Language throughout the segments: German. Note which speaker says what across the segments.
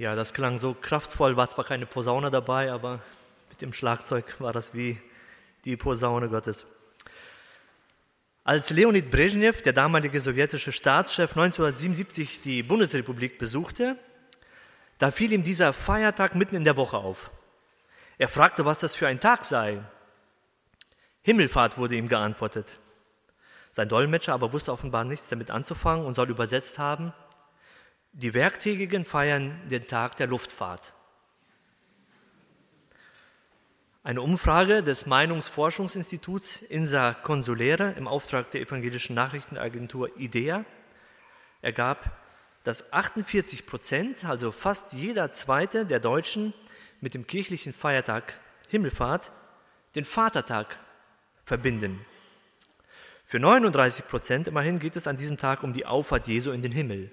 Speaker 1: Ja, das klang so kraftvoll, war zwar keine Posaune dabei, aber mit dem Schlagzeug war das wie die Posaune Gottes. Als Leonid Brezhnev, der damalige sowjetische Staatschef, 1977 die Bundesrepublik besuchte, da fiel ihm dieser Feiertag mitten in der Woche auf. Er fragte, was das für ein Tag sei. Himmelfahrt wurde ihm geantwortet. Sein Dolmetscher aber wusste offenbar nichts damit anzufangen und soll übersetzt haben, die Werktägigen feiern den Tag der Luftfahrt. Eine Umfrage des Meinungsforschungsinstituts INSA Consulere im Auftrag der evangelischen Nachrichtenagentur IDEA ergab, dass 48 Prozent, also fast jeder zweite der Deutschen, mit dem kirchlichen Feiertag Himmelfahrt den Vatertag verbinden. Für 39 Prozent immerhin geht es an diesem Tag um die Auffahrt Jesu in den Himmel.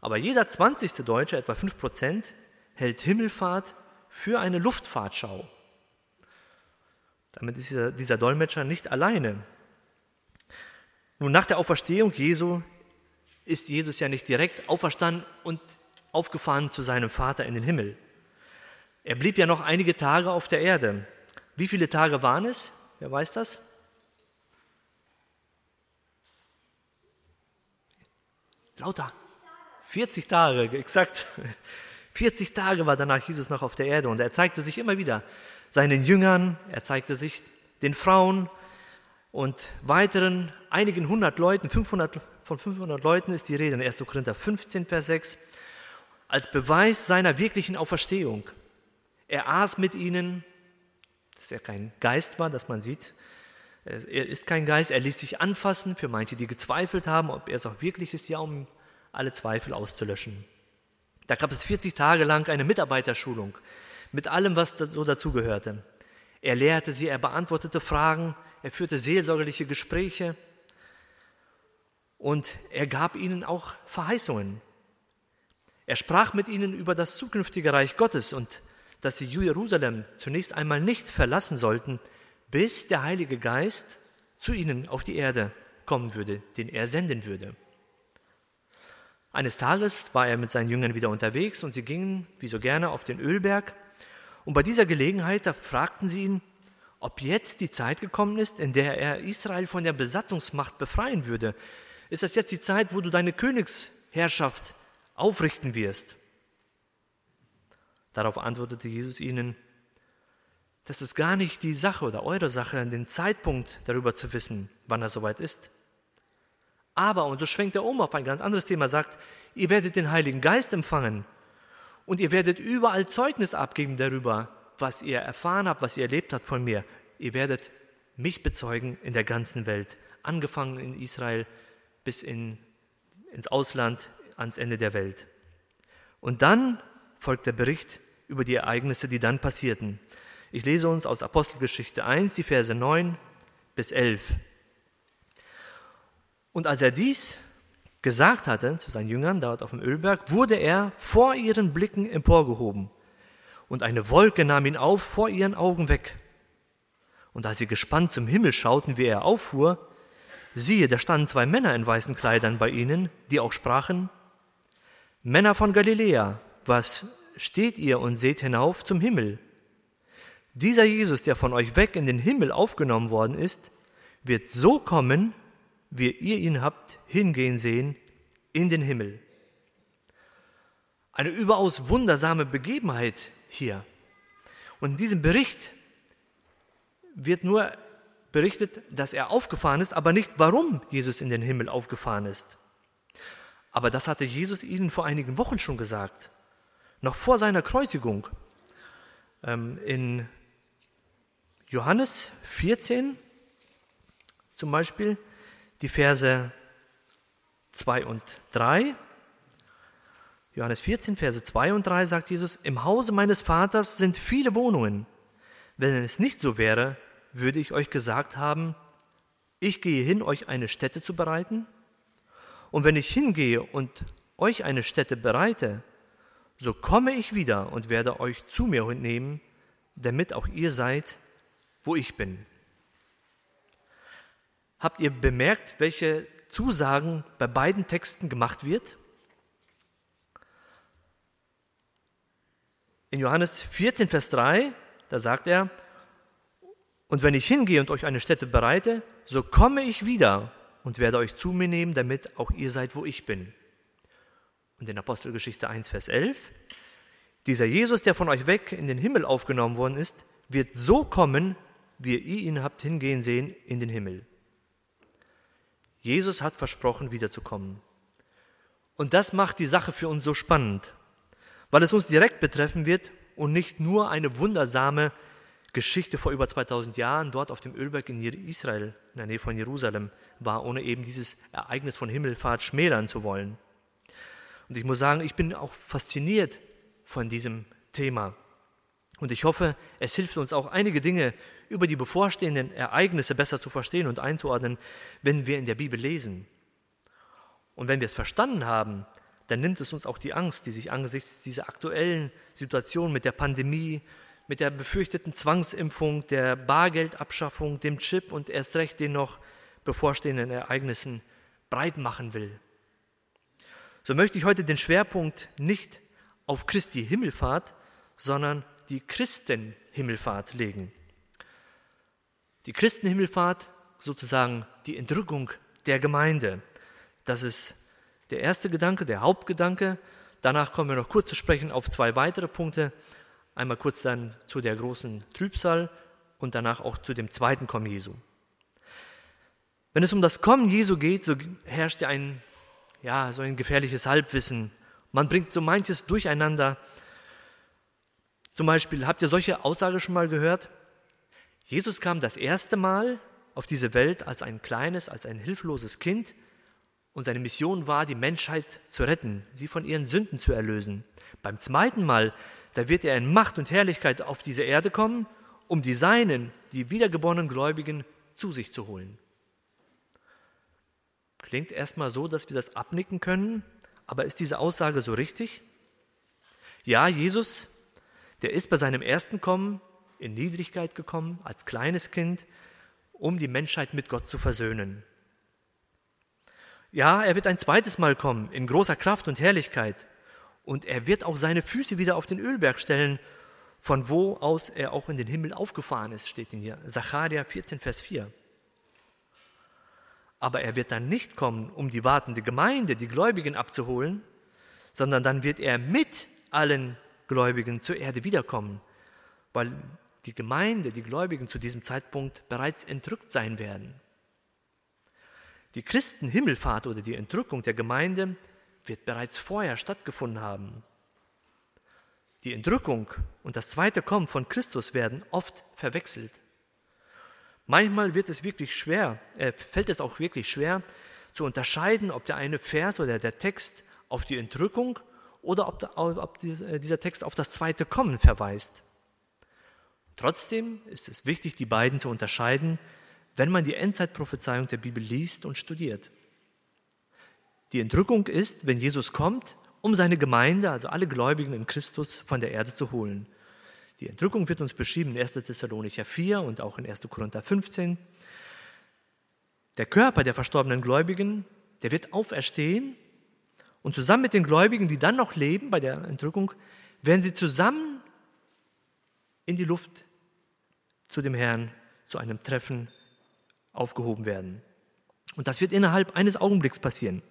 Speaker 1: Aber jeder 20. Deutsche, etwa 5 Prozent, hält Himmelfahrt für eine Luftfahrtschau. Damit ist dieser, dieser Dolmetscher nicht alleine. Nun, nach der Auferstehung Jesu ist Jesus ja nicht direkt auferstanden und aufgefahren zu seinem Vater in den Himmel. Er blieb ja noch einige Tage auf der Erde. Wie viele Tage waren es? Wer weiß das? Lauter. 40 Tage, exakt. 40 Tage war danach Jesus noch auf der Erde und er zeigte sich immer wieder seinen Jüngern, er zeigte sich den Frauen und weiteren einigen hundert Leuten, 500, von 500 Leuten ist die Rede in 1. Korinther 15, Vers 6, als Beweis seiner wirklichen Auferstehung. Er aß mit ihnen, dass er kein Geist war, dass man sieht. Er ist kein Geist, er ließ sich anfassen, für manche, die gezweifelt haben, ob er es auch wirklich ist, ja, um alle Zweifel auszulöschen. Da gab es 40 Tage lang eine Mitarbeiterschulung mit allem, was so dazugehörte. Er lehrte sie, er beantwortete Fragen, er führte seelsorgerliche Gespräche und er gab ihnen auch Verheißungen. Er sprach mit ihnen über das zukünftige Reich Gottes und dass sie Jerusalem zunächst einmal nicht verlassen sollten, bis der Heilige Geist zu ihnen auf die Erde kommen würde, den er senden würde. Eines Tages war er mit seinen Jüngern wieder unterwegs und sie gingen, wie so gerne, auf den Ölberg. Und bei dieser Gelegenheit, da fragten sie ihn, ob jetzt die Zeit gekommen ist, in der er Israel von der Besatzungsmacht befreien würde. Ist das jetzt die Zeit, wo du deine Königsherrschaft aufrichten wirst? Darauf antwortete Jesus ihnen, das ist gar nicht die Sache oder eure Sache, den Zeitpunkt darüber zu wissen, wann er soweit ist. Aber, und so schwenkt er um auf ein ganz anderes Thema, sagt, ihr werdet den Heiligen Geist empfangen und ihr werdet überall Zeugnis abgeben darüber, was ihr erfahren habt, was ihr erlebt habt von mir. Ihr werdet mich bezeugen in der ganzen Welt, angefangen in Israel bis in, ins Ausland, ans Ende der Welt. Und dann folgt der Bericht über die Ereignisse, die dann passierten. Ich lese uns aus Apostelgeschichte 1, die Verse 9 bis 11. Und als er dies gesagt hatte zu seinen Jüngern dort auf dem Ölberg, wurde er vor ihren Blicken emporgehoben. Und eine Wolke nahm ihn auf vor ihren Augen weg. Und als sie gespannt zum Himmel schauten, wie er auffuhr, siehe, da standen zwei Männer in weißen Kleidern bei ihnen, die auch sprachen, Männer von Galiläa, was steht ihr und seht hinauf zum Himmel? Dieser Jesus, der von euch weg in den Himmel aufgenommen worden ist, wird so kommen, wie ihr ihn habt hingehen sehen in den Himmel. Eine überaus wundersame Begebenheit hier. Und in diesem Bericht wird nur berichtet, dass er aufgefahren ist, aber nicht, warum Jesus in den Himmel aufgefahren ist. Aber das hatte Jesus ihnen vor einigen Wochen schon gesagt, noch vor seiner Kreuzigung. Ähm, in Johannes 14 zum Beispiel, die Verse 2 und 3. Johannes 14, Verse 2 und 3 sagt Jesus, im Hause meines Vaters sind viele Wohnungen. Wenn es nicht so wäre, würde ich euch gesagt haben, ich gehe hin, euch eine Stätte zu bereiten. Und wenn ich hingehe und euch eine Stätte bereite, so komme ich wieder und werde euch zu mir nehmen, damit auch ihr seid, wo ich bin. Habt ihr bemerkt, welche Zusagen bei beiden Texten gemacht wird? In Johannes 14, Vers 3, da sagt er, und wenn ich hingehe und euch eine Stätte bereite, so komme ich wieder und werde euch zu mir nehmen, damit auch ihr seid, wo ich bin. Und in Apostelgeschichte 1, Vers 11, dieser Jesus, der von euch weg in den Himmel aufgenommen worden ist, wird so kommen, wie ihr ihn habt hingehen sehen in den Himmel. Jesus hat versprochen, wiederzukommen. Und das macht die Sache für uns so spannend, weil es uns direkt betreffen wird und nicht nur eine wundersame Geschichte vor über 2000 Jahren dort auf dem Ölberg in Israel, in der Nähe von Jerusalem, war, ohne eben dieses Ereignis von Himmelfahrt schmälern zu wollen. Und ich muss sagen, ich bin auch fasziniert von diesem Thema. Und ich hoffe, es hilft uns auch einige Dinge über die bevorstehenden Ereignisse besser zu verstehen und einzuordnen, wenn wir in der Bibel lesen. Und wenn wir es verstanden haben, dann nimmt es uns auch die Angst, die sich angesichts dieser aktuellen Situation mit der Pandemie, mit der befürchteten Zwangsimpfung, der Bargeldabschaffung, dem Chip und erst recht den noch bevorstehenden Ereignissen breit machen will. So möchte ich heute den Schwerpunkt nicht auf Christi Himmelfahrt, sondern die Christenhimmelfahrt legen. Die Christenhimmelfahrt, sozusagen die Entrückung der Gemeinde. Das ist der erste Gedanke, der Hauptgedanke. Danach kommen wir noch kurz zu sprechen auf zwei weitere Punkte. Einmal kurz dann zu der großen Trübsal und danach auch zu dem zweiten Kommen Jesu. Wenn es um das Kommen Jesu geht, so herrscht ja ein, ja, so ein gefährliches Halbwissen. Man bringt so manches durcheinander. Zum Beispiel, habt ihr solche Aussage schon mal gehört? Jesus kam das erste Mal auf diese Welt als ein kleines, als ein hilfloses Kind und seine Mission war, die Menschheit zu retten, sie von ihren Sünden zu erlösen. Beim zweiten Mal, da wird er in Macht und Herrlichkeit auf diese Erde kommen, um die Seinen, die wiedergeborenen Gläubigen, zu sich zu holen. Klingt erstmal so, dass wir das abnicken können, aber ist diese Aussage so richtig? Ja, Jesus, der ist bei seinem ersten Kommen in Niedrigkeit gekommen, als kleines Kind, um die Menschheit mit Gott zu versöhnen. Ja, er wird ein zweites Mal kommen, in großer Kraft und Herrlichkeit. Und er wird auch seine Füße wieder auf den Ölberg stellen, von wo aus er auch in den Himmel aufgefahren ist, steht in hier. Zacharia 14, Vers 4. Aber er wird dann nicht kommen, um die wartende Gemeinde, die Gläubigen abzuholen, sondern dann wird er mit allen Gläubigen zur Erde wiederkommen, weil die Gemeinde, die Gläubigen zu diesem Zeitpunkt bereits entrückt sein werden. Die Christenhimmelfahrt oder die Entrückung der Gemeinde wird bereits vorher stattgefunden haben. Die Entrückung und das zweite Kommen von Christus werden oft verwechselt. Manchmal wird es wirklich schwer, äh, fällt es auch wirklich schwer zu unterscheiden, ob der eine Vers oder der Text auf die Entrückung oder ob, ob dieser Text auf das zweite Kommen verweist. Trotzdem ist es wichtig, die beiden zu unterscheiden, wenn man die Endzeitprophezeiung der Bibel liest und studiert. Die Entrückung ist, wenn Jesus kommt, um seine Gemeinde, also alle Gläubigen in Christus, von der Erde zu holen. Die Entrückung wird uns beschrieben in 1. Thessalonicher 4 und auch in 1. Korinther 15. Der Körper der verstorbenen Gläubigen, der wird auferstehen und zusammen mit den Gläubigen, die dann noch leben bei der Entrückung, werden sie zusammen in die Luft zu dem Herrn, zu einem Treffen aufgehoben werden. Und das wird innerhalb eines Augenblicks passieren.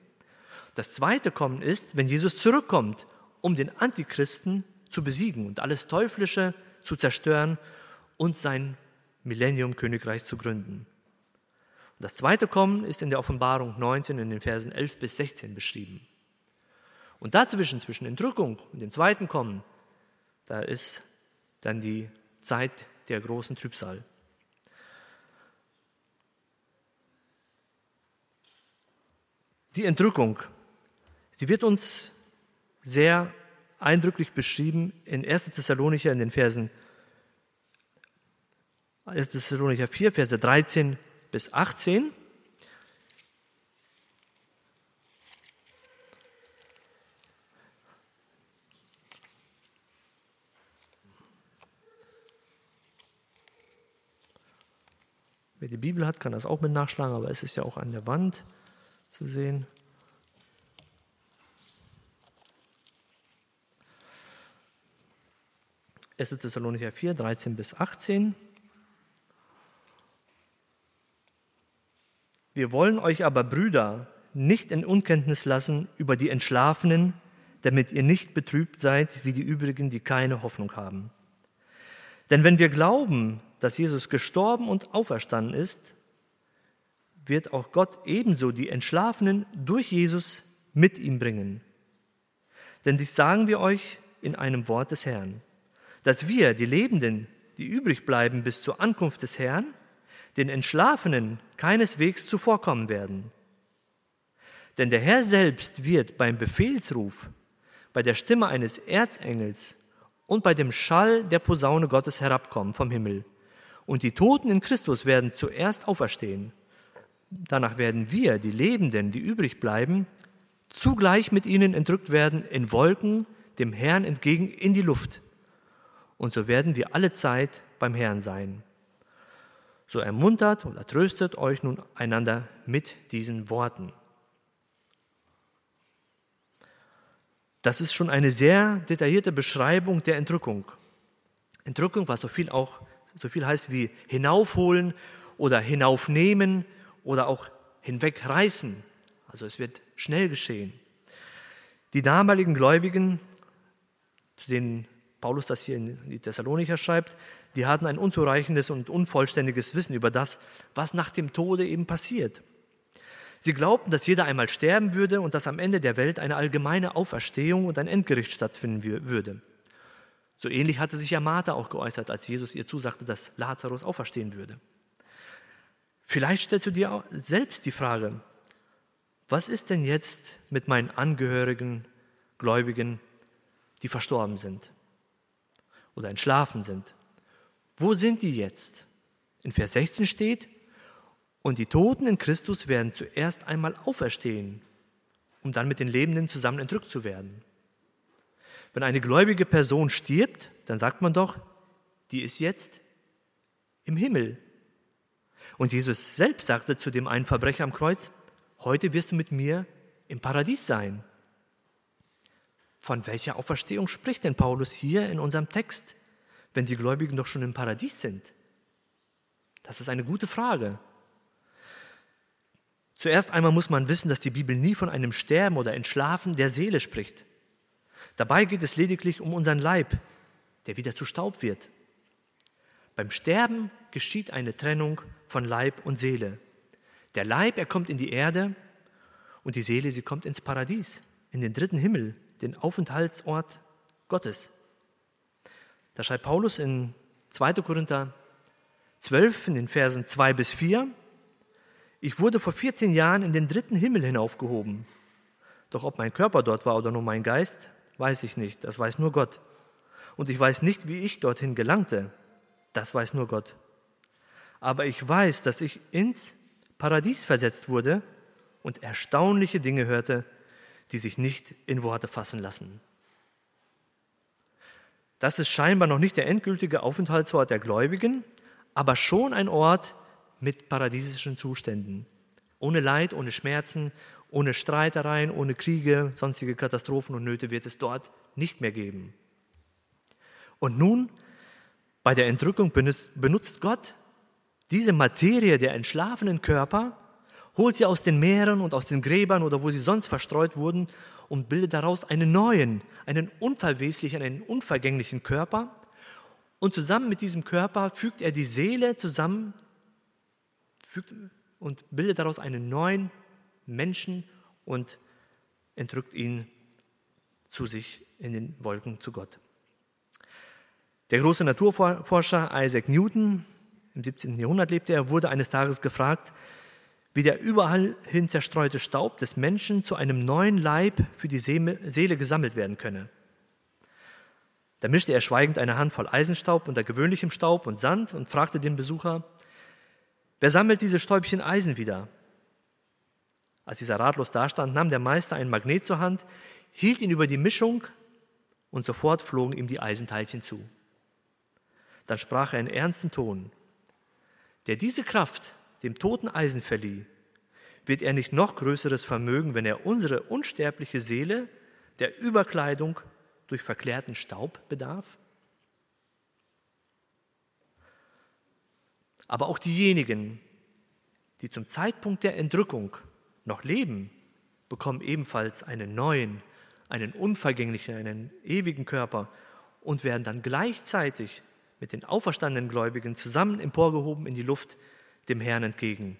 Speaker 1: Das zweite Kommen ist, wenn Jesus zurückkommt, um den Antichristen zu besiegen und alles Teuflische zu zerstören und sein Millennium-Königreich zu gründen. Und das zweite Kommen ist in der Offenbarung 19 in den Versen 11 bis 16 beschrieben. Und dazwischen, zwischen Entrückung und dem zweiten Kommen, da ist dann die Zeit der großen Trübsal. Die Entrückung, sie wird uns sehr eindrücklich beschrieben in 1. Thessalonicher in den Versen 1. Thessalonicher 4, Verse 13 bis 18. Wer die Bibel hat, kann das auch mit nachschlagen, aber es ist ja auch an der Wand zu sehen. 1. Thessalonicher 4, 13 bis 18. Wir wollen euch aber, Brüder, nicht in Unkenntnis lassen über die Entschlafenen, damit ihr nicht betrübt seid wie die übrigen, die keine Hoffnung haben. Denn wenn wir glauben, dass Jesus gestorben und auferstanden ist, wird auch Gott ebenso die Entschlafenen durch Jesus mit ihm bringen. Denn dies sagen wir euch in einem Wort des Herrn, dass wir, die Lebenden, die übrig bleiben bis zur Ankunft des Herrn, den Entschlafenen keineswegs zuvorkommen werden. Denn der Herr selbst wird beim Befehlsruf, bei der Stimme eines Erzengels und bei dem Schall der Posaune Gottes herabkommen vom Himmel. Und die Toten in Christus werden zuerst auferstehen. Danach werden wir, die Lebenden, die übrig bleiben, zugleich mit ihnen entrückt werden in Wolken dem Herrn entgegen in die Luft. Und so werden wir alle Zeit beim Herrn sein. So ermuntert oder tröstet euch nun einander mit diesen Worten. Das ist schon eine sehr detaillierte Beschreibung der Entrückung. Entrückung, was so viel auch so viel heißt wie hinaufholen oder hinaufnehmen oder auch hinwegreißen. Also es wird schnell geschehen. Die damaligen Gläubigen, zu denen Paulus das hier in die Thessalonicher schreibt, die hatten ein unzureichendes und unvollständiges Wissen über das, was nach dem Tode eben passiert. Sie glaubten, dass jeder einmal sterben würde und dass am Ende der Welt eine allgemeine Auferstehung und ein Endgericht stattfinden würde. So ähnlich hatte sich ja Martha auch geäußert, als Jesus ihr zusagte, dass Lazarus auferstehen würde. Vielleicht stellst du dir selbst die Frage, was ist denn jetzt mit meinen Angehörigen, Gläubigen, die verstorben sind oder entschlafen sind? Wo sind die jetzt? In Vers 16 steht, und die Toten in Christus werden zuerst einmal auferstehen, um dann mit den Lebenden zusammen entrückt zu werden. Wenn eine gläubige Person stirbt, dann sagt man doch, die ist jetzt im Himmel. Und Jesus selbst sagte zu dem einen Verbrecher am Kreuz, heute wirst du mit mir im Paradies sein. Von welcher Auferstehung spricht denn Paulus hier in unserem Text? wenn die Gläubigen doch schon im Paradies sind? Das ist eine gute Frage. Zuerst einmal muss man wissen, dass die Bibel nie von einem Sterben oder Entschlafen der Seele spricht. Dabei geht es lediglich um unseren Leib, der wieder zu Staub wird. Beim Sterben geschieht eine Trennung von Leib und Seele. Der Leib, er kommt in die Erde und die Seele, sie kommt ins Paradies, in den dritten Himmel, den Aufenthaltsort Gottes. Da schreibt Paulus in 2. Korinther 12 in den Versen 2 bis 4, ich wurde vor 14 Jahren in den dritten Himmel hinaufgehoben. Doch ob mein Körper dort war oder nur mein Geist, weiß ich nicht, das weiß nur Gott. Und ich weiß nicht, wie ich dorthin gelangte, das weiß nur Gott. Aber ich weiß, dass ich ins Paradies versetzt wurde und erstaunliche Dinge hörte, die sich nicht in Worte fassen lassen. Das ist scheinbar noch nicht der endgültige Aufenthaltsort der Gläubigen, aber schon ein Ort mit paradiesischen Zuständen. Ohne Leid, ohne Schmerzen, ohne Streitereien, ohne Kriege, sonstige Katastrophen und Nöte wird es dort nicht mehr geben. Und nun, bei der Entrückung benutzt Gott diese Materie der entschlafenen Körper, holt sie aus den Meeren und aus den Gräbern oder wo sie sonst verstreut wurden und bildet daraus einen neuen, einen unverweslichen, einen unvergänglichen Körper. Und zusammen mit diesem Körper fügt er die Seele zusammen fügt, und bildet daraus einen neuen Menschen und entrückt ihn zu sich in den Wolken zu Gott. Der große Naturforscher Isaac Newton, im 17. Jahrhundert lebte er, wurde eines Tages gefragt, wie der überall hin zerstreute Staub des Menschen zu einem neuen Leib für die Seele gesammelt werden könne. Da mischte er schweigend eine Handvoll Eisenstaub unter gewöhnlichem Staub und Sand und fragte den Besucher, wer sammelt diese Stäubchen Eisen wieder? Als dieser ratlos dastand, nahm der Meister ein Magnet zur Hand, hielt ihn über die Mischung und sofort flogen ihm die Eisenteilchen zu. Dann sprach er in ernstem Ton, der diese Kraft dem toten Eisen verlieh, wird er nicht noch größeres Vermögen, wenn er unsere unsterbliche Seele der Überkleidung durch verklärten Staub bedarf? Aber auch diejenigen, die zum Zeitpunkt der Entrückung noch leben, bekommen ebenfalls einen neuen, einen unvergänglichen, einen ewigen Körper und werden dann gleichzeitig mit den auferstandenen Gläubigen zusammen emporgehoben in die Luft dem Herrn entgegen.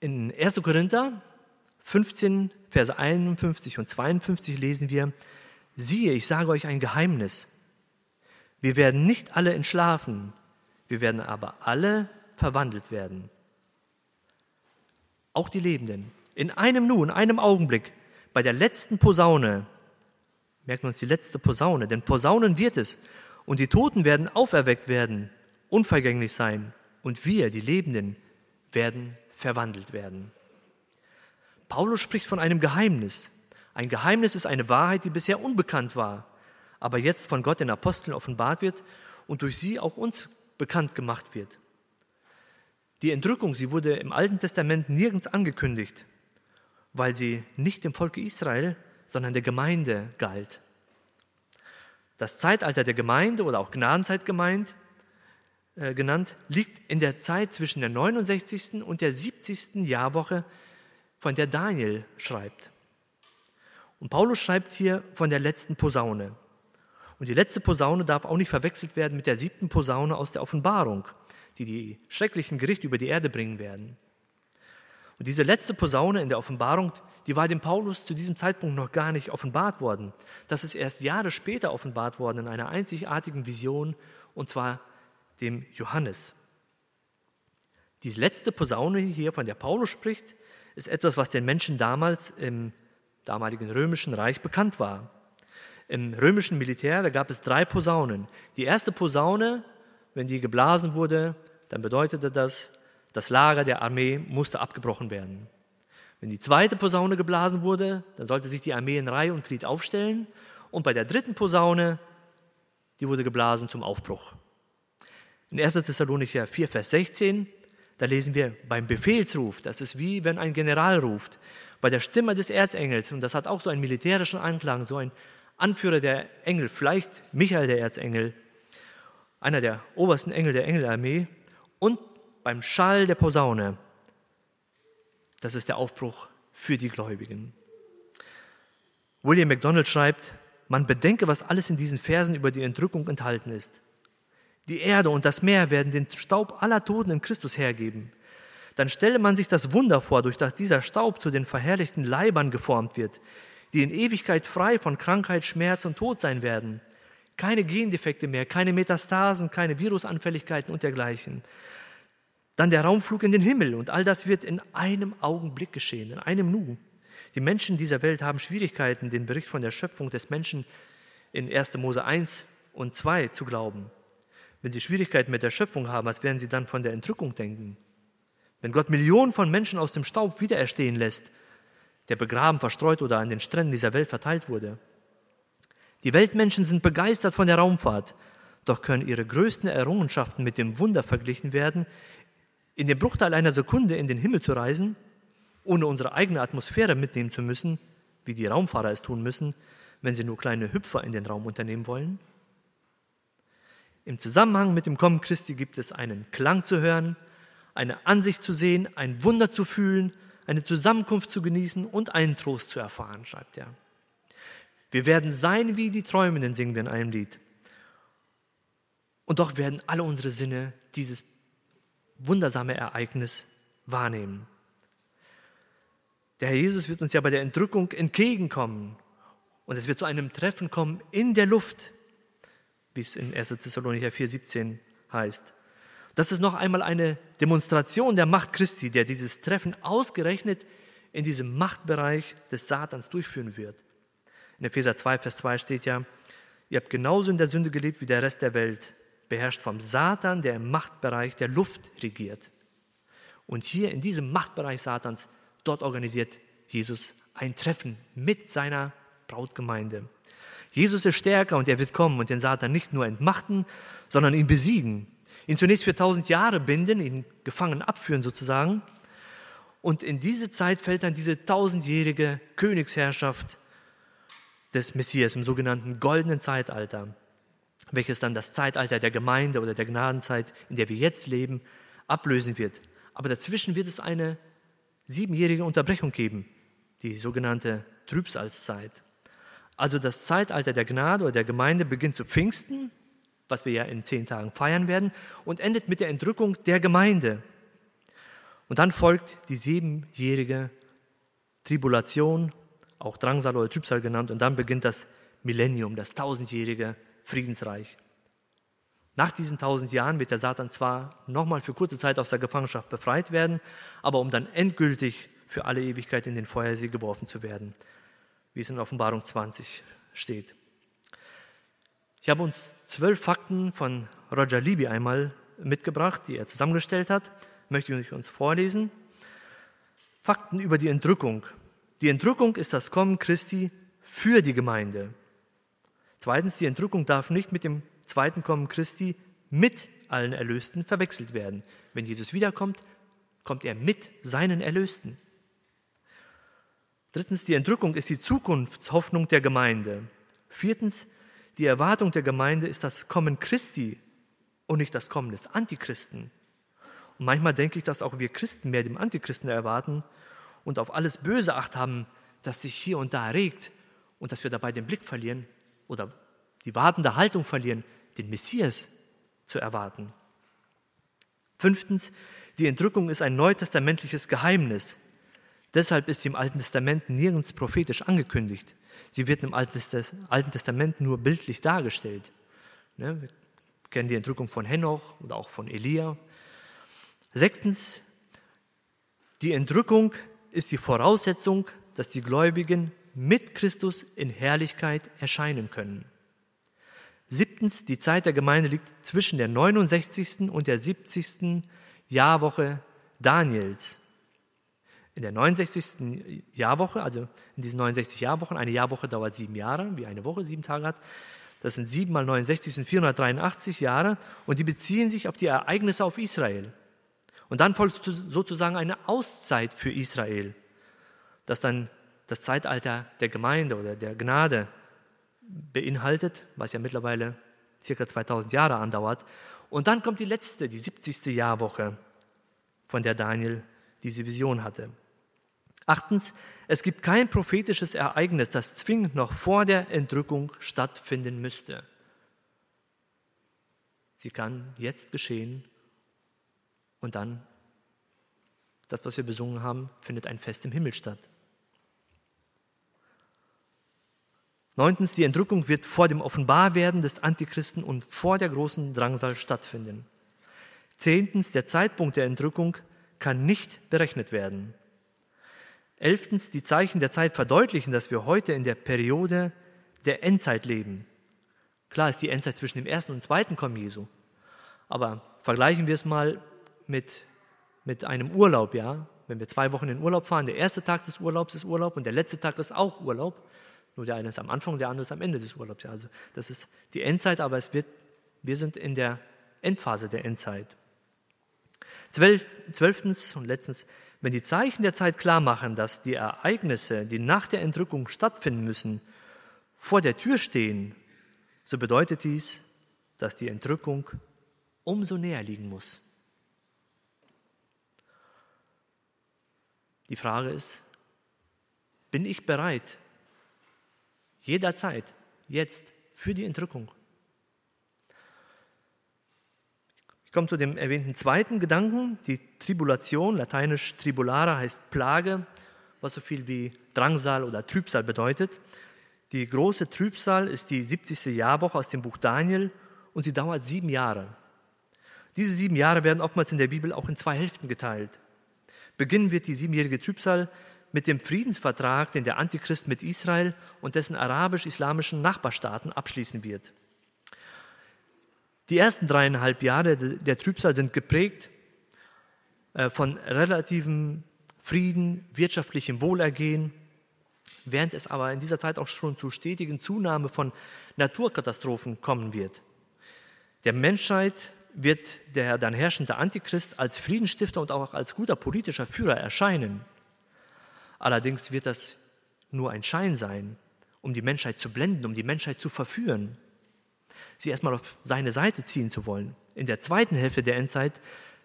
Speaker 1: In 1. Korinther 15, Verse 51 und 52 lesen wir, siehe, ich sage euch ein Geheimnis. Wir werden nicht alle entschlafen, wir werden aber alle verwandelt werden. Auch die Lebenden. In einem Nu, in einem Augenblick, bei der letzten Posaune, merken wir uns die letzte Posaune, denn Posaunen wird es, und die Toten werden auferweckt werden, unvergänglich sein, und wir, die Lebenden, werden verwandelt werden. Paulus spricht von einem Geheimnis. Ein Geheimnis ist eine Wahrheit, die bisher unbekannt war, aber jetzt von Gott den Aposteln offenbart wird und durch sie auch uns bekannt gemacht wird. Die Entrückung, sie wurde im Alten Testament nirgends angekündigt, weil sie nicht dem Volke Israel, sondern der Gemeinde galt. Das Zeitalter der Gemeinde oder auch Gnadenzeit gemeint, äh, genannt, liegt in der Zeit zwischen der 69. und der 70. Jahrwoche, von der Daniel schreibt. Und Paulus schreibt hier von der letzten Posaune. Und die letzte Posaune darf auch nicht verwechselt werden mit der siebten Posaune aus der Offenbarung, die die schrecklichen Gerichte über die Erde bringen werden. Und diese letzte Posaune in der Offenbarung, die war dem Paulus zu diesem Zeitpunkt noch gar nicht offenbart worden. Das ist erst Jahre später offenbart worden in einer einzigartigen Vision, und zwar dem Johannes. Diese letzte Posaune hier, von der Paulus spricht, ist etwas, was den Menschen damals im damaligen römischen Reich bekannt war. Im römischen Militär, da gab es drei Posaunen. Die erste Posaune, wenn die geblasen wurde, dann bedeutete das, das Lager der Armee musste abgebrochen werden. Wenn die zweite Posaune geblasen wurde, dann sollte sich die Armee in Reihe und Glied aufstellen. Und bei der dritten Posaune, die wurde geblasen zum Aufbruch. In 1. Thessalonicher 4, Vers 16, da lesen wir beim Befehlsruf, das ist wie wenn ein General ruft, bei der Stimme des Erzengels, und das hat auch so einen militärischen Anklang, so ein Anführer der Engel, vielleicht Michael der Erzengel, einer der obersten Engel der Engelarmee, und beim Schall der Posaune, das ist der Aufbruch für die Gläubigen. William MacDonald schreibt, man bedenke, was alles in diesen Versen über die Entrückung enthalten ist. Die Erde und das Meer werden den Staub aller Toten in Christus hergeben. Dann stelle man sich das Wunder vor, durch das dieser Staub zu den verherrlichten Leibern geformt wird, die in Ewigkeit frei von Krankheit, Schmerz und Tod sein werden. Keine Gendefekte mehr, keine Metastasen, keine Virusanfälligkeiten und dergleichen. Dann der Raumflug in den Himmel und all das wird in einem Augenblick geschehen, in einem Nu. Die Menschen dieser Welt haben Schwierigkeiten, den Bericht von der Schöpfung des Menschen in 1. Mose 1 und 2 zu glauben. Wenn sie Schwierigkeiten mit der Schöpfung haben, was werden sie dann von der Entrückung denken? Wenn Gott Millionen von Menschen aus dem Staub wiedererstehen lässt, der begraben, verstreut oder an den Stränden dieser Welt verteilt wurde. Die Weltmenschen sind begeistert von der Raumfahrt, doch können ihre größten Errungenschaften mit dem Wunder verglichen werden, in dem Bruchteil einer Sekunde in den Himmel zu reisen, ohne unsere eigene Atmosphäre mitnehmen zu müssen, wie die Raumfahrer es tun müssen, wenn sie nur kleine Hüpfer in den Raum unternehmen wollen? Im Zusammenhang mit dem Kommen Christi gibt es einen Klang zu hören, eine Ansicht zu sehen, ein Wunder zu fühlen, eine Zusammenkunft zu genießen und einen Trost zu erfahren, schreibt er. Wir werden sein wie die Träumenden, singen wir in einem Lied. Und doch werden alle unsere Sinne dieses wundersame Ereignis wahrnehmen. Der Herr Jesus wird uns ja bei der Entrückung entgegenkommen. Und es wird zu einem Treffen kommen in der Luft, wie es in 1. Thessalonicher 4,17 heißt. Das ist noch einmal eine Demonstration der Macht Christi, der dieses Treffen ausgerechnet in diesem Machtbereich des Satans durchführen wird. In Epheser 2, Vers 2 steht ja, ihr habt genauso in der Sünde gelebt wie der Rest der Welt, beherrscht vom Satan, der im Machtbereich der Luft regiert. Und hier in diesem Machtbereich Satans, dort organisiert Jesus ein Treffen mit seiner Brautgemeinde. Jesus ist stärker und er wird kommen und den Satan nicht nur entmachten, sondern ihn besiegen ihn zunächst für tausend Jahre binden, ihn gefangen abführen sozusagen. Und in diese Zeit fällt dann diese tausendjährige Königsherrschaft des Messias im sogenannten goldenen Zeitalter. welches dann das Zeitalter der Gemeinde oder der Gnadenzeit, in der wir jetzt leben, ablösen wird. Aber dazwischen wird es eine siebenjährige Unterbrechung geben, die sogenannte Trübsalzeit. Also das Zeitalter der Gnade oder der Gemeinde beginnt zu Pfingsten, was wir ja in zehn Tagen feiern werden, und endet mit der Entrückung der Gemeinde. Und dann folgt die siebenjährige Tribulation, auch Drangsal oder Trübsal genannt, und dann beginnt das Millennium, das tausendjährige Friedensreich. Nach diesen tausend Jahren wird der Satan zwar nochmal für kurze Zeit aus der Gefangenschaft befreit werden, aber um dann endgültig für alle Ewigkeit in den Feuersee geworfen zu werden, wie es in Offenbarung 20 steht. Ich habe uns zwölf Fakten von Roger Libby einmal mitgebracht, die er zusammengestellt hat. Möchte ich uns vorlesen. Fakten über die Entrückung. Die Entrückung ist das Kommen Christi für die Gemeinde. Zweitens, die Entrückung darf nicht mit dem zweiten Kommen Christi mit allen Erlösten verwechselt werden. Wenn Jesus wiederkommt, kommt er mit seinen Erlösten. Drittens, die Entrückung ist die Zukunftshoffnung der Gemeinde. Viertens, die Erwartung der Gemeinde ist das Kommen Christi und nicht das Kommen des Antichristen. Und manchmal denke ich, dass auch wir Christen mehr dem Antichristen erwarten und auf alles Böse Acht haben, das sich hier und da regt und dass wir dabei den Blick verlieren oder die wartende Haltung verlieren, den Messias zu erwarten. Fünftens, die Entrückung ist ein neutestamentliches Geheimnis. Deshalb ist sie im Alten Testament nirgends prophetisch angekündigt. Sie wird im Alten Testament nur bildlich dargestellt. Ne, wir kennen die Entrückung von Henoch oder auch von Elia. Sechstens, die Entrückung ist die Voraussetzung, dass die Gläubigen mit Christus in Herrlichkeit erscheinen können. Siebtens, die Zeit der Gemeinde liegt zwischen der 69. und der 70. Jahrwoche Daniels. In der 69. Jahrwoche, also in diesen 69 Jahrwochen, eine Jahrwoche dauert sieben Jahre, wie eine Woche sieben Tage hat. Das sind sieben mal 69, sind 483 Jahre und die beziehen sich auf die Ereignisse auf Israel. Und dann folgt sozusagen eine Auszeit für Israel, das dann das Zeitalter der Gemeinde oder der Gnade beinhaltet, was ja mittlerweile circa 2000 Jahre andauert. Und dann kommt die letzte, die 70. Jahrwoche, von der Daniel diese Vision hatte. Achtens, es gibt kein prophetisches Ereignis, das zwingend noch vor der Entrückung stattfinden müsste. Sie kann jetzt geschehen und dann, das, was wir besungen haben, findet ein Fest im Himmel statt. Neuntens, die Entrückung wird vor dem Offenbarwerden des Antichristen und vor der großen Drangsal stattfinden. Zehntens, der Zeitpunkt der Entrückung kann nicht berechnet werden. Elftens, die Zeichen der Zeit verdeutlichen, dass wir heute in der Periode der Endzeit leben. Klar ist die Endzeit zwischen dem ersten und zweiten Kommen Jesu. Aber vergleichen wir es mal mit, mit einem Urlaub, ja. Wenn wir zwei Wochen in Urlaub fahren, der erste Tag des Urlaubs ist Urlaub und der letzte Tag ist auch Urlaub. Nur der eine ist am Anfang, der andere ist am Ende des Urlaubs. Also das ist die Endzeit, aber es wird, wir sind in der Endphase der Endzeit. Zwölf, zwölftens und letztens, wenn die Zeichen der Zeit klar machen, dass die Ereignisse, die nach der Entrückung stattfinden müssen, vor der Tür stehen, so bedeutet dies, dass die Entrückung umso näher liegen muss. Die Frage ist, bin ich bereit, Jederzeit, jetzt, für die Entrückung. Ich komme zu dem erwähnten zweiten Gedanken, die Tribulation, lateinisch tribulare heißt Plage, was so viel wie Drangsal oder Trübsal bedeutet. Die große Trübsal ist die 70. Jahrwoche aus dem Buch Daniel und sie dauert sieben Jahre. Diese sieben Jahre werden oftmals in der Bibel auch in zwei Hälften geteilt. Beginnen wird die siebenjährige Trübsal mit dem Friedensvertrag, den der Antichrist mit Israel und dessen arabisch-islamischen Nachbarstaaten abschließen wird. Die ersten dreieinhalb Jahre der Trübsal sind geprägt äh, von relativem Frieden, wirtschaftlichem Wohlergehen, während es aber in dieser Zeit auch schon zu stetigen Zunahme von Naturkatastrophen kommen wird. Der Menschheit wird der dann herrschende Antichrist als Friedensstifter und auch als guter politischer Führer erscheinen. Allerdings wird das nur ein Schein sein, um die Menschheit zu blenden, um die Menschheit zu verführen. Sie erstmal auf seine Seite ziehen zu wollen. In der zweiten Hälfte der Endzeit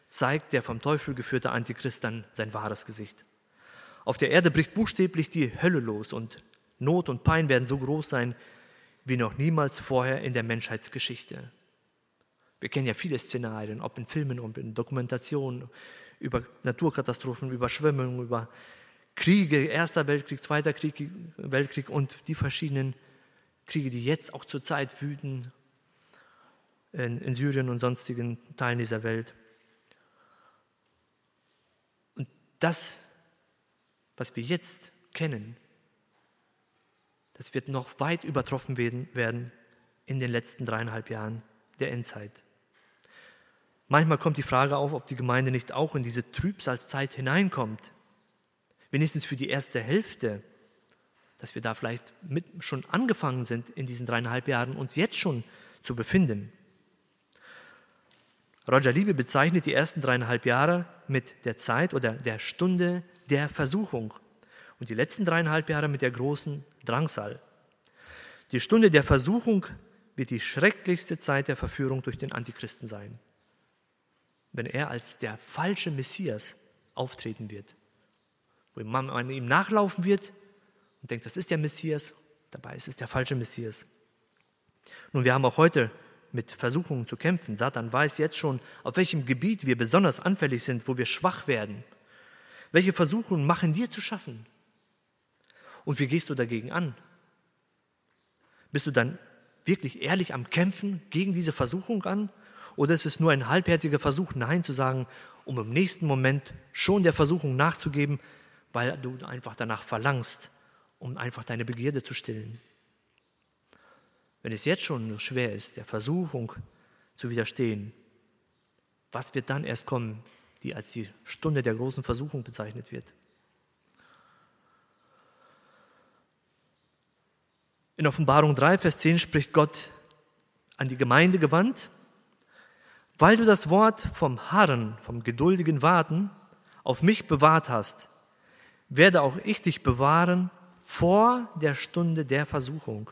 Speaker 1: zeigt der vom Teufel geführte Antichrist dann sein wahres Gesicht. Auf der Erde bricht buchstäblich die Hölle los und Not und Pein werden so groß sein wie noch niemals vorher in der Menschheitsgeschichte. Wir kennen ja viele Szenarien, ob in Filmen und in Dokumentationen über Naturkatastrophen, Überschwemmungen, über Kriege, Erster Weltkrieg, Zweiter Krieg, Weltkrieg und die verschiedenen Kriege, die jetzt auch zurzeit wüten in, in Syrien und sonstigen Teilen dieser Welt. Und das, was wir jetzt kennen, das wird noch weit übertroffen werden in den letzten dreieinhalb Jahren der Endzeit. Manchmal kommt die Frage auf, ob die Gemeinde nicht auch in diese Trübsalzeit hineinkommt. Wenigstens für die erste Hälfte, dass wir da vielleicht schon angefangen sind, in diesen dreieinhalb Jahren uns jetzt schon zu befinden. Roger Liebe bezeichnet die ersten dreieinhalb Jahre mit der Zeit oder der Stunde der Versuchung und die letzten dreieinhalb Jahre mit der großen Drangsal. Die Stunde der Versuchung wird die schrecklichste Zeit der Verführung durch den Antichristen sein, wenn er als der falsche Messias auftreten wird, wo man ihm nachlaufen wird und denkt, das ist der Messias, dabei ist es der falsche Messias. Nun, wir haben auch heute mit Versuchungen zu kämpfen. Satan weiß jetzt schon, auf welchem Gebiet wir besonders anfällig sind, wo wir schwach werden. Welche Versuchungen machen dir zu schaffen? Und wie gehst du dagegen an? Bist du dann wirklich ehrlich am Kämpfen gegen diese Versuchung an? Oder ist es nur ein halbherziger Versuch, Nein zu sagen, um im nächsten Moment schon der Versuchung nachzugeben, weil du einfach danach verlangst, um einfach deine Begierde zu stillen? Wenn es jetzt schon schwer ist, der Versuchung zu widerstehen, was wird dann erst kommen, die als die Stunde der großen Versuchung bezeichnet wird? In Offenbarung 3, Vers 10 spricht Gott an die Gemeinde gewandt, weil du das Wort vom Harren, vom geduldigen Warten auf mich bewahrt hast, werde auch ich dich bewahren vor der Stunde der Versuchung,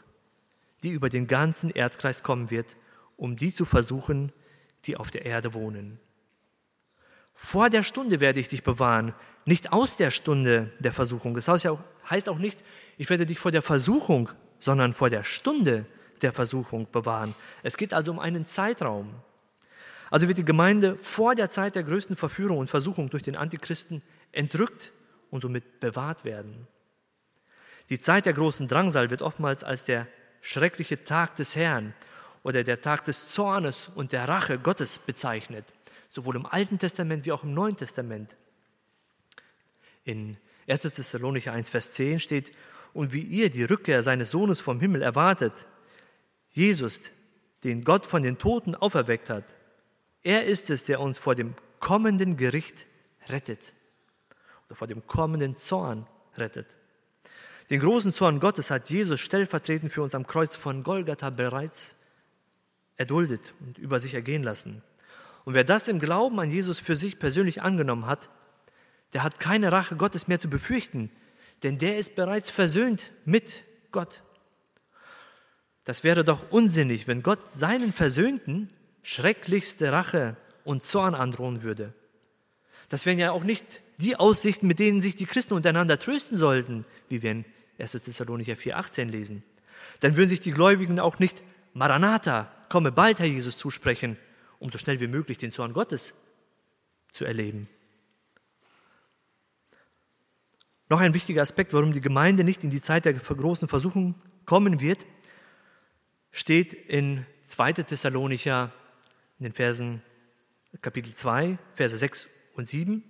Speaker 1: die über den ganzen Erdkreis kommen wird, um die zu versuchen, die auf der Erde wohnen. Vor der Stunde werde ich dich bewahren, nicht aus der Stunde der Versuchung. Das heißt auch nicht, ich werde dich vor der Versuchung sondern vor der Stunde der Versuchung bewahren. Es geht also um einen Zeitraum. Also wird die Gemeinde vor der Zeit der größten Verführung und Versuchung durch den Antichristen entrückt und somit bewahrt werden. Die Zeit der großen Drangsal wird oftmals als der schreckliche Tag des Herrn oder der Tag des Zornes und der Rache Gottes bezeichnet, sowohl im Alten Testament wie auch im Neuen Testament. In 1. Thessalonicher 1, Vers 10 steht, und wie ihr die Rückkehr seines Sohnes vom Himmel erwartet. Jesus, den Gott von den Toten auferweckt hat, er ist es, der uns vor dem kommenden Gericht rettet oder vor dem kommenden Zorn rettet. Den großen Zorn Gottes hat Jesus stellvertretend für uns am Kreuz von Golgatha bereits erduldet und über sich ergehen lassen. Und wer das im Glauben an Jesus für sich persönlich angenommen hat, der hat keine Rache Gottes mehr zu befürchten, denn der ist bereits versöhnt mit Gott. Das wäre doch unsinnig, wenn Gott seinen Versöhnten schrecklichste Rache und Zorn androhen würde. Das wären ja auch nicht die Aussichten, mit denen sich die Christen untereinander trösten sollten, wie wir in 1. Thessalonicher 4,18 lesen. Dann würden sich die Gläubigen auch nicht Maranatha, komme bald, Herr Jesus, zusprechen, um so schnell wie möglich den Zorn Gottes zu erleben. Noch ein wichtiger Aspekt, warum die Gemeinde nicht in die Zeit der großen Versuchung kommen wird, steht in 2. Thessalonicher in den Versen Kapitel 2, Verse 6 und 7.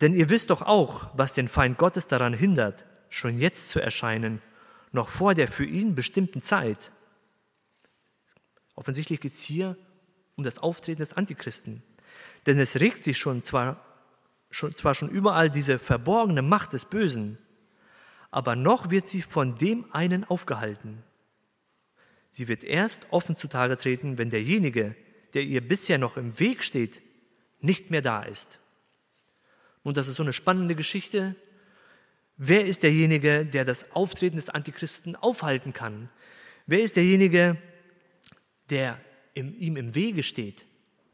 Speaker 1: Denn ihr wisst doch auch, was den Feind Gottes daran hindert, schon jetzt zu erscheinen, noch vor der für ihn bestimmten Zeit. Offensichtlich geht es hier um das Auftreten des Antichristen. Denn es regt sich schon zwar schon, zwar schon überall diese verborgene Macht des Bösen, aber noch wird sie von dem einen aufgehalten. Sie wird erst offen zutage treten, wenn derjenige, der ihr bisher noch im Weg steht, nicht mehr da ist. Nun, das ist so eine spannende Geschichte. Wer ist derjenige, der das Auftreten des Antichristen aufhalten kann? Wer ist derjenige, der ihm im Wege steht.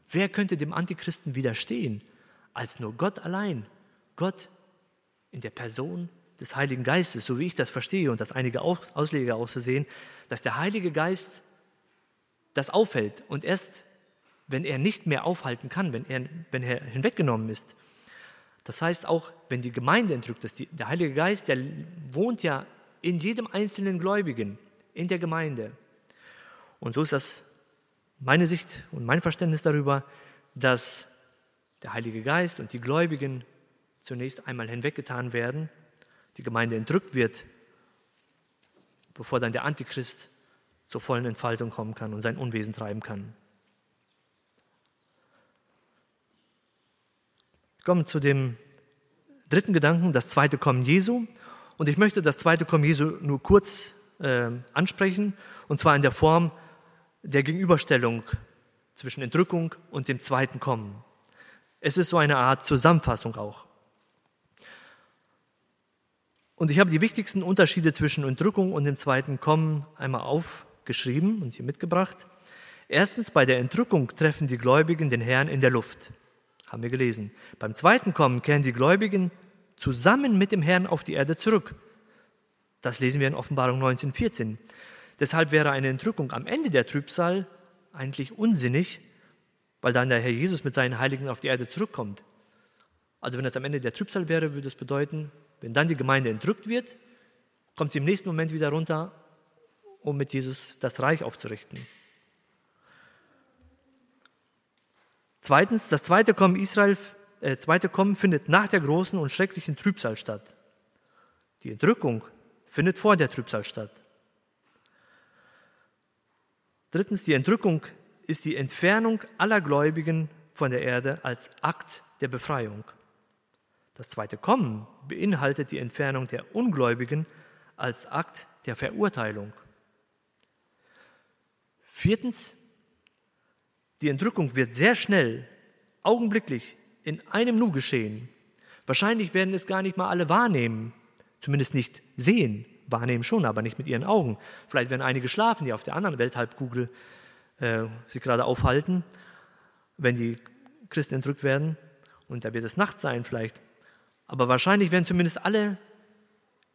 Speaker 1: Wer könnte dem Antichristen widerstehen, als nur Gott allein? Gott in der Person des Heiligen Geistes, so wie ich das verstehe und das einige Ausleger auch so sehen, dass der Heilige Geist das aufhält und erst wenn er nicht mehr aufhalten kann, wenn er, wenn er hinweggenommen ist. Das heißt auch, wenn die Gemeinde entrückt ist, die, der Heilige Geist, der wohnt ja in jedem einzelnen Gläubigen, in der Gemeinde. Und so ist das meine Sicht und mein Verständnis darüber, dass der Heilige Geist und die Gläubigen zunächst einmal hinweggetan werden, die Gemeinde entrückt wird, bevor dann der Antichrist zur vollen Entfaltung kommen kann und sein Unwesen treiben kann. Ich komme zu dem dritten Gedanken, das zweite Kommen Jesu. Und ich möchte das zweite Kommen Jesu nur kurz äh, ansprechen, und zwar in der Form der Gegenüberstellung zwischen Entrückung und dem zweiten Kommen. Es ist so eine Art Zusammenfassung auch. Und ich habe die wichtigsten Unterschiede zwischen Entrückung und dem zweiten Kommen einmal aufgeschrieben und hier mitgebracht. Erstens, bei der Entrückung treffen die Gläubigen den Herrn in der Luft haben wir gelesen. Beim zweiten Kommen kehren die Gläubigen zusammen mit dem Herrn auf die Erde zurück. Das lesen wir in Offenbarung 19,14. Deshalb wäre eine Entrückung am Ende der Trübsal eigentlich unsinnig, weil dann der Herr Jesus mit seinen Heiligen auf die Erde zurückkommt. Also wenn das am Ende der Trübsal wäre, würde es bedeuten, wenn dann die Gemeinde entrückt wird, kommt sie im nächsten Moment wieder runter, um mit Jesus das Reich aufzurichten. Zweitens, das zweite Kommen Israel, äh, zweite Kommen findet nach der großen und schrecklichen Trübsal statt. Die Entrückung findet vor der Trübsal statt. Drittens, die Entrückung ist die Entfernung aller Gläubigen von der Erde als Akt der Befreiung. Das zweite Kommen beinhaltet die Entfernung der Ungläubigen als Akt der Verurteilung. Viertens, die Entrückung wird sehr schnell, augenblicklich, in einem Nu geschehen. Wahrscheinlich werden es gar nicht mal alle wahrnehmen, zumindest nicht sehen, wahrnehmen schon, aber nicht mit ihren Augen. Vielleicht werden einige schlafen, die auf der anderen Welthalbkugel äh, sich gerade aufhalten, wenn die Christen entrückt werden. Und da wird es Nacht sein vielleicht. Aber wahrscheinlich werden zumindest alle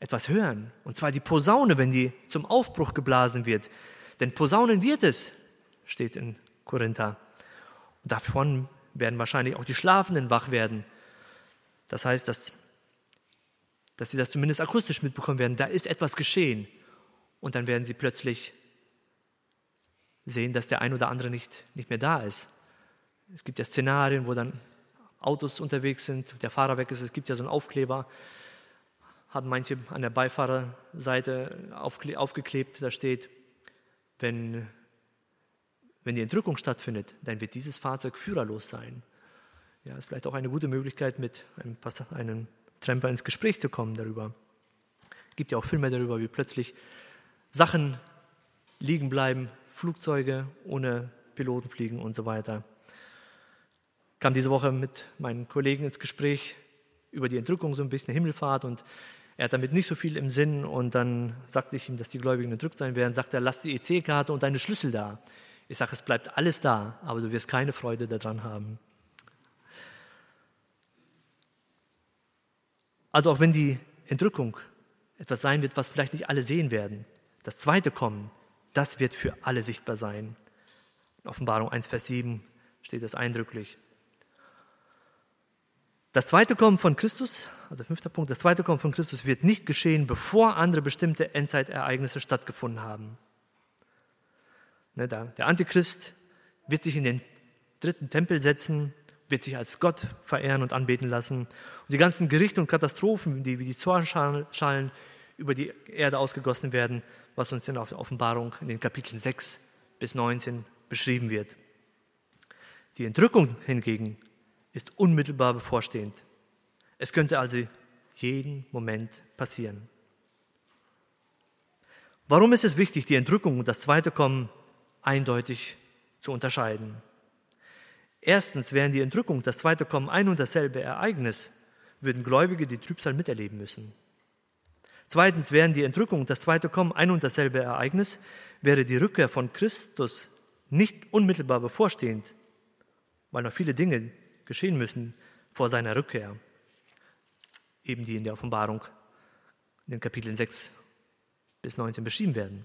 Speaker 1: etwas hören. Und zwar die Posaune, wenn die zum Aufbruch geblasen wird. Denn Posaunen wird es, steht in Korinther. Und davon werden wahrscheinlich auch die Schlafenden wach werden. Das heißt, dass, dass sie das zumindest akustisch mitbekommen werden. Da ist etwas geschehen. Und dann werden sie plötzlich sehen, dass der ein oder andere nicht, nicht mehr da ist. Es gibt ja Szenarien, wo dann Autos unterwegs sind, der Fahrer weg ist. Es gibt ja so einen Aufkleber, haben manche an der Beifahrerseite aufgeklebt, da steht, wenn wenn die Entrückung stattfindet, dann wird dieses Fahrzeug führerlos sein. Ja, ist vielleicht auch eine gute Möglichkeit, mit einem, einem Tramper ins Gespräch zu kommen darüber. Es gibt ja auch Filme darüber, wie plötzlich Sachen liegen bleiben, Flugzeuge ohne Piloten fliegen und so weiter. Ich kam diese Woche mit meinen Kollegen ins Gespräch über die Entrückung, so ein bisschen Himmelfahrt und er hat damit nicht so viel im Sinn und dann sagte ich ihm, dass die Gläubigen entrückt sein werden, sagt er, lass die EC-Karte und deine Schlüssel da. Ich sage, es bleibt alles da, aber du wirst keine Freude daran haben. Also auch wenn die Entrückung etwas sein wird, was vielleicht nicht alle sehen werden, das zweite Kommen, das wird für alle sichtbar sein. In Offenbarung 1, Vers 7 steht das eindrücklich. Das zweite Kommen von Christus, also fünfter Punkt, das zweite Kommen von Christus wird nicht geschehen, bevor andere bestimmte Endzeitereignisse stattgefunden haben. Ne, der Antichrist wird sich in den dritten Tempel setzen, wird sich als Gott verehren und anbeten lassen. Und die ganzen Gerichte und Katastrophen, die wie die Zornschalen über die Erde ausgegossen werden, was uns in der Offenbarung in den Kapiteln 6 bis 19 beschrieben wird. Die Entrückung hingegen ist unmittelbar bevorstehend. Es könnte also jeden Moment passieren. Warum ist es wichtig, die Entrückung und das zweite Kommen eindeutig zu unterscheiden. Erstens wären die Entrückung, das zweite Kommen ein und dasselbe Ereignis, würden Gläubige die Trübsal miterleben müssen. Zweitens wären die Entrückung, das zweite Kommen ein und dasselbe Ereignis, wäre die Rückkehr von Christus nicht unmittelbar bevorstehend, weil noch viele Dinge geschehen müssen vor seiner Rückkehr, eben die in der Offenbarung in den Kapiteln 6 bis 19 beschrieben werden.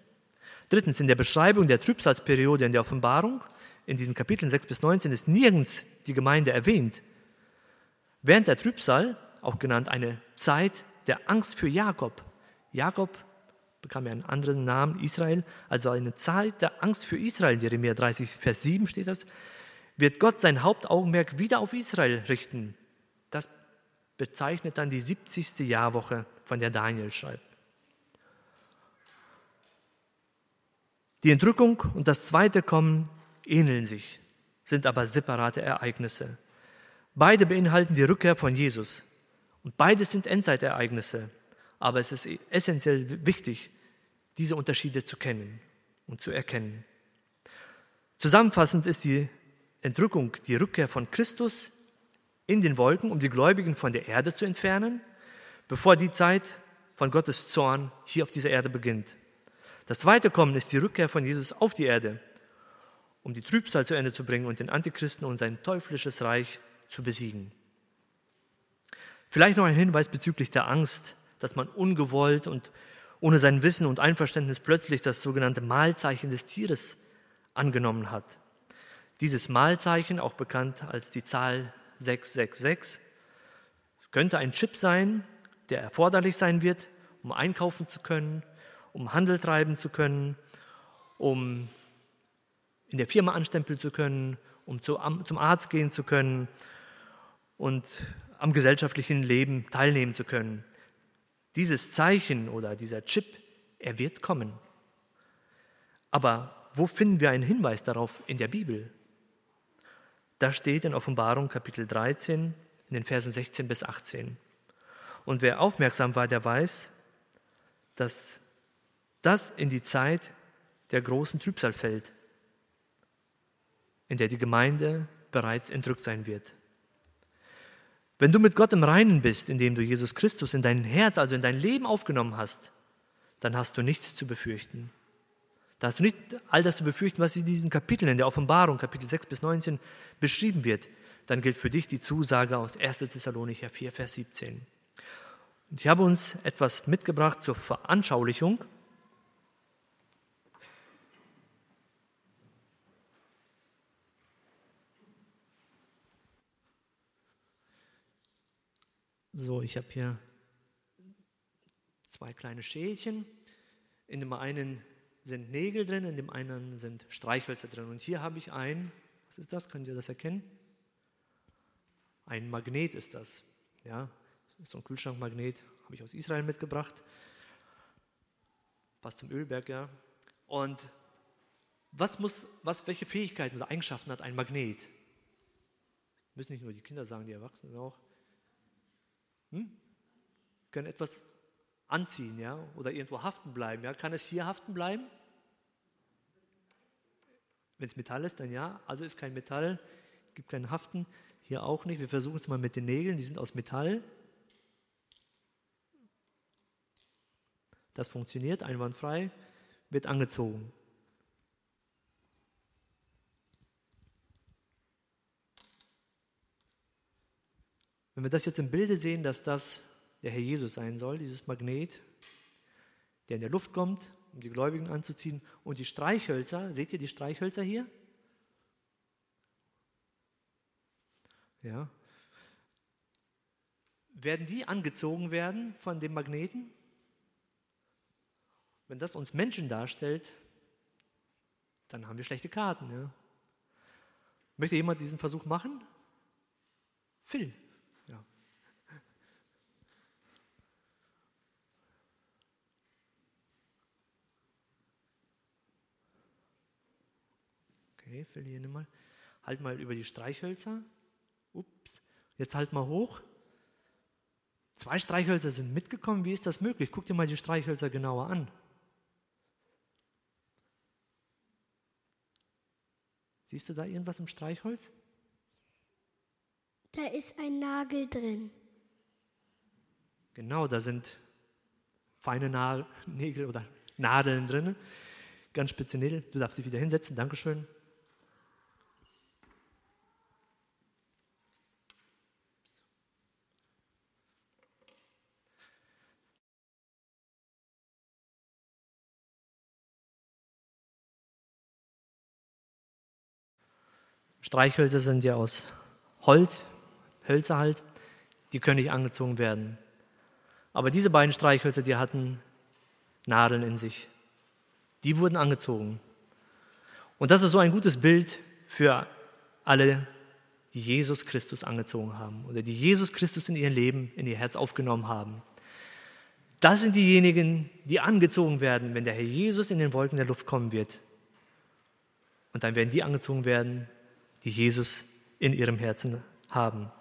Speaker 1: Drittens, in der Beschreibung der Trübsalsperiode in der Offenbarung, in diesen Kapiteln 6 bis 19, ist nirgends die Gemeinde erwähnt. Während der Trübsal, auch genannt eine Zeit der Angst für Jakob, Jakob bekam ja einen anderen Namen, Israel, also eine Zeit der Angst für Israel, Jeremia 30, Vers 7 steht das, wird Gott sein Hauptaugenmerk wieder auf Israel richten. Das bezeichnet dann die 70. Jahrwoche, von der Daniel schreibt. Die Entrückung und das zweite Kommen ähneln sich, sind aber separate Ereignisse. Beide beinhalten die Rückkehr von Jesus und beide sind Endzeitereignisse. Aber es ist essentiell wichtig, diese Unterschiede zu kennen und zu erkennen. Zusammenfassend ist die Entrückung die Rückkehr von Christus in den Wolken, um die Gläubigen von der Erde zu entfernen, bevor die Zeit von Gottes Zorn hier auf dieser Erde beginnt. Das zweite Kommen ist die Rückkehr von Jesus auf die Erde, um die Trübsal zu Ende zu bringen und den Antichristen und sein teuflisches Reich zu besiegen. Vielleicht noch ein Hinweis bezüglich der Angst, dass man ungewollt und ohne sein Wissen und Einverständnis plötzlich das sogenannte Mahlzeichen des Tieres angenommen hat. Dieses Mahlzeichen, auch bekannt als die Zahl 666, könnte ein Chip sein, der erforderlich sein wird, um einkaufen zu können, um Handel treiben zu können, um in der Firma anstempeln zu können, um zum Arzt gehen zu können und am gesellschaftlichen Leben teilnehmen zu können. Dieses Zeichen oder dieser Chip, er wird kommen. Aber wo finden wir einen Hinweis darauf in der Bibel? Da steht in Offenbarung Kapitel 13 in den Versen 16 bis 18. Und wer aufmerksam war, der weiß, dass das in die Zeit der großen Trübsal fällt, in der die Gemeinde bereits entrückt sein wird. Wenn du mit Gott im Reinen bist, indem du Jesus Christus in dein Herz, also in dein Leben aufgenommen hast, dann hast du nichts zu befürchten. Da hast du nicht all das zu befürchten, was in diesen Kapiteln in der Offenbarung, Kapitel 6 bis 19, beschrieben wird. Dann gilt für dich die Zusage aus 1. Thessalonicher 4, Vers 17. Und ich habe uns etwas mitgebracht zur Veranschaulichung. So, ich habe hier zwei kleine Schälchen. In dem einen sind Nägel drin, in dem einen sind Streichhölzer drin. Und hier habe ich ein, was ist das? Könnt ihr das erkennen? Ein Magnet ist das. Ja, so ein Kühlschrankmagnet habe ich aus Israel mitgebracht. Passt zum Ölberg, ja. Und was muss, was, welche Fähigkeiten oder Eigenschaften hat ein Magnet? Müssen nicht nur die Kinder sagen, die Erwachsenen auch hm? können etwas anziehen, ja, oder irgendwo haften bleiben. Ja. Kann es hier haften bleiben? Wenn es Metall ist, dann ja. Also ist kein Metall, gibt kein Haften. Hier auch nicht. Wir versuchen es mal mit den Nägeln, die sind aus Metall. Das funktioniert einwandfrei, wird angezogen. Wenn wir das jetzt im Bilde sehen, dass das der Herr Jesus sein soll, dieses Magnet, der in der Luft kommt, um die Gläubigen anzuziehen, und die Streichhölzer, seht ihr die Streichhölzer hier? Ja. Werden die angezogen werden von dem Magneten? Wenn das uns Menschen darstellt, dann haben wir schlechte Karten. Ja. Möchte jemand diesen Versuch machen? Phil. Okay, verliere mal. Halt mal über die Streichhölzer. Ups. Jetzt halt mal hoch. Zwei Streichhölzer sind mitgekommen. Wie ist das möglich? Guck dir mal die Streichhölzer genauer an. Siehst du da irgendwas im Streichholz?
Speaker 2: Da ist ein Nagel drin.
Speaker 1: Genau, da sind feine Nägel oder Nadeln drin. Ganz spitze Nägel. Du darfst dich wieder hinsetzen. Dankeschön. Streichhölzer sind ja aus Holz, Hölzer halt, die können nicht angezogen werden. Aber diese beiden Streichhölzer, die hatten Nadeln in sich. Die wurden angezogen. Und das ist so ein gutes Bild für alle, die Jesus Christus angezogen haben oder die Jesus Christus in ihr Leben, in ihr Herz aufgenommen haben. Das sind diejenigen, die angezogen werden, wenn der Herr Jesus in den Wolken der Luft kommen wird. Und dann werden die angezogen werden, die Jesus in ihrem Herzen haben.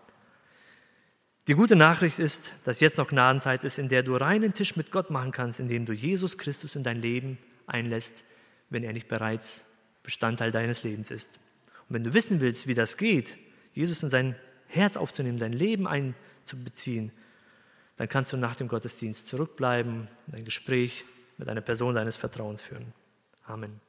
Speaker 1: Die gute Nachricht ist, dass jetzt noch Gnadenzeit ist, in der du reinen Tisch mit Gott machen kannst, indem du Jesus Christus in dein Leben einlässt, wenn er nicht bereits Bestandteil deines Lebens ist. Und wenn du wissen willst, wie das geht, Jesus in sein Herz aufzunehmen, dein Leben einzubeziehen, dann kannst du nach dem Gottesdienst zurückbleiben und ein Gespräch mit einer Person deines Vertrauens führen. Amen.